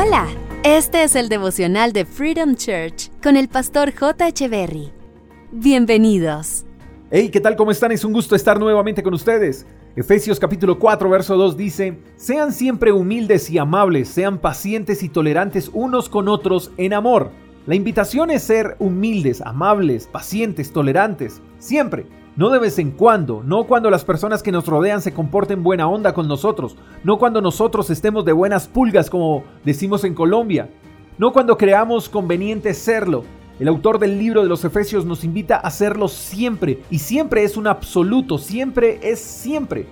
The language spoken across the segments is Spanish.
Hola, este es el devocional de Freedom Church con el pastor J. Berry. Bienvenidos. Hey, ¿qué tal? ¿Cómo están? Es un gusto estar nuevamente con ustedes. Efesios capítulo 4, verso 2 dice, Sean siempre humildes y amables, sean pacientes y tolerantes unos con otros en amor. La invitación es ser humildes, amables, pacientes, tolerantes, siempre no de vez en cuando, no cuando las personas que nos rodean se comporten buena onda con nosotros, no cuando nosotros estemos de buenas pulgas como decimos en Colombia, no cuando creamos conveniente serlo. El autor del libro de los Efesios nos invita a hacerlo siempre, y siempre es un absoluto, siempre es siempre.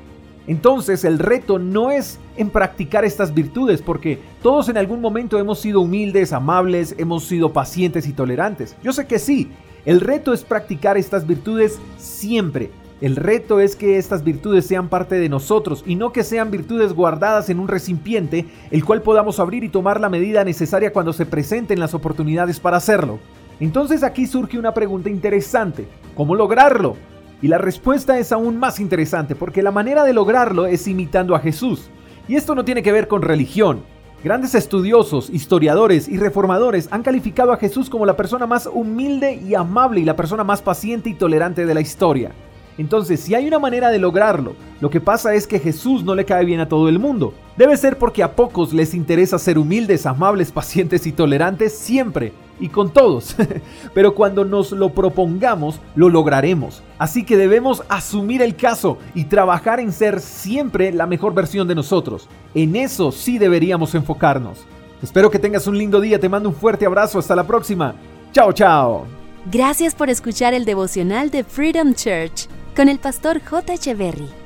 Entonces el reto no es en practicar estas virtudes, porque todos en algún momento hemos sido humildes, amables, hemos sido pacientes y tolerantes. Yo sé que sí, el reto es practicar estas virtudes siempre. El reto es que estas virtudes sean parte de nosotros y no que sean virtudes guardadas en un recipiente, el cual podamos abrir y tomar la medida necesaria cuando se presenten las oportunidades para hacerlo. Entonces aquí surge una pregunta interesante. ¿Cómo lograrlo? Y la respuesta es aún más interesante porque la manera de lograrlo es imitando a Jesús. Y esto no tiene que ver con religión, Grandes estudiosos, historiadores y reformadores han calificado a Jesús como la persona más humilde y amable y la persona más paciente y tolerante de la historia. Entonces, si hay una manera de lograrlo, lo que pasa es que Jesús no le cae bien a todo el mundo. Debe ser porque a pocos les interesa ser humildes, amables, pacientes y tolerantes siempre y con todos. Pero cuando nos lo propongamos, lo lograremos. Así que debemos asumir el caso y trabajar en ser siempre la mejor versión de nosotros. En eso sí deberíamos enfocarnos. Espero que tengas un lindo día, te mando un fuerte abrazo, hasta la próxima. Chao, chao. Gracias por escuchar el devocional de Freedom Church con el pastor J. Echeverry.